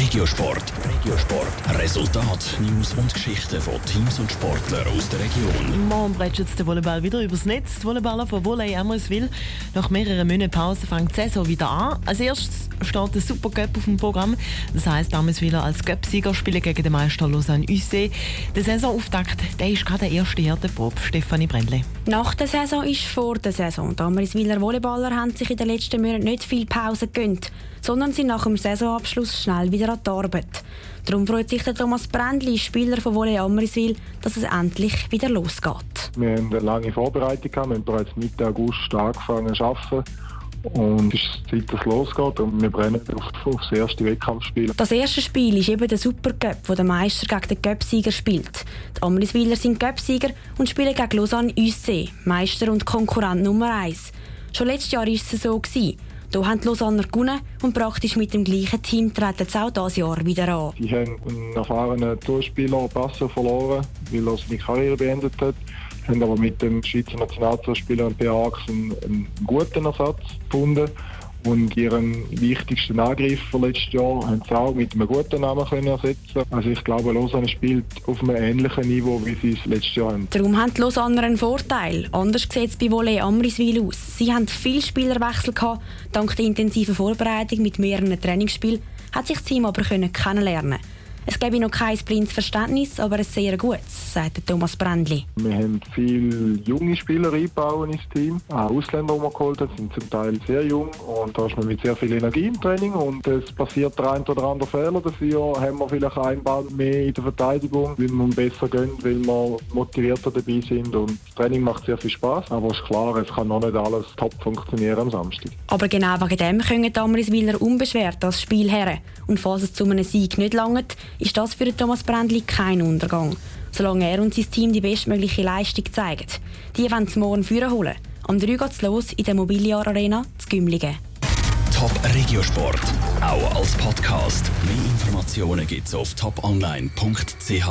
Regiosport. Regiosport. Resultat, News und Geschichten von Teams und Sportlern aus der Region. Morgen plätscht der Volleyball wieder übers Netz. Die Volleyballer von Volley Ammerswil. Nach mehreren Monaten Pause fängt die Saison wieder an. Als erstes steht der Supercup auf dem Programm. Das heisst, Ammerswiler als Cup-Sieger spielen gegen den Meister Lausanne UC. Der Saisonauftakt der ist gerade der erste Härteprobe. Stefanie Brändle. Nach der Saison ist vor der Saison. Die Ammerswiler Volleyballer haben sich in den letzten Monaten nicht viel Pause gegönnt, sondern sind nach dem Saisonabschluss schnell wieder an die Arbeit. Darum freut sich der Thomas Brändli, Spieler von Volley Ammerswil, dass es endlich wieder losgeht. Wir haben eine lange Vorbereitung gehabt. Wir haben bereits Mitte August angefangen zu arbeiten. Und es ist Zeit, dass es losgeht. Und wir brennen auf, auf das erste Wettkampfspiel. Das erste Spiel ist eben der Supercup, wo der Meister gegen den Cup-Sieger spielt. Die Amriswiler sind Cup-Sieger und spielen gegen Lausanne UC, Meister und Konkurrent Nummer 1. Schon letztes Jahr war es so. Gewesen. Hier haben die Lausanner gewonnen und praktisch mit dem gleichen Team treten sie auch dieses Jahr wieder an. Sie haben einen erfahrenen Zuspieler Basso verloren, weil er seine Karriere beendet hat. Haben aber mit dem Schweizer Nationalzuspieler P.A. einen, einen guten Ersatz gefunden. Und ihren wichtigsten Angreifer letztes Jahr haben sie auch mit einem guten Namen können ersetzen Also ich glaube, Lausanne spielt auf einem ähnlichen Niveau, wie sie es letztes Jahr haben. Darum haben die Lausanner einen Vorteil. Anders sieht es bei Volley Amriswil aus. Sie haben viele Spielerwechsel gehabt. Dank der intensiven Vorbereitung mit mehreren Trainingsspielen hat sich das Team aber können kennenlernen es gäbe noch kein blindes Verständnis, aber ein sehr gutes, sagt Thomas Brändli. Wir haben viele junge Spieler einbauen ins Team. Auch Ausländer, die wir geholt haben, sind zum Teil sehr jung. Und da ist man mit sehr viel Energie im Training. Und es passiert der ein oder andere Fehler. Dafür haben wir vielleicht einbauen mehr in der Verteidigung, weil wir besser gehen, weil wir motivierter dabei sind. Und das Training macht sehr viel Spaß. Aber es ist klar, es kann noch nicht alles top funktionieren am Samstag. Aber genau wegen dem können die Amriswiller unbeschwert das Spiel her. Und falls es zu einem Sieg nicht langt, ist das für Thomas Brändli kein Untergang. Solange er und sein Team die bestmögliche Leistung zeigen. Die wollen es morgen führen holen. Am 3 geht es los in der Mobiliar Arena zu Gümligen. Top Regiosport, auch als Podcast. Mehr Informationen gibt es auf toponline.ch.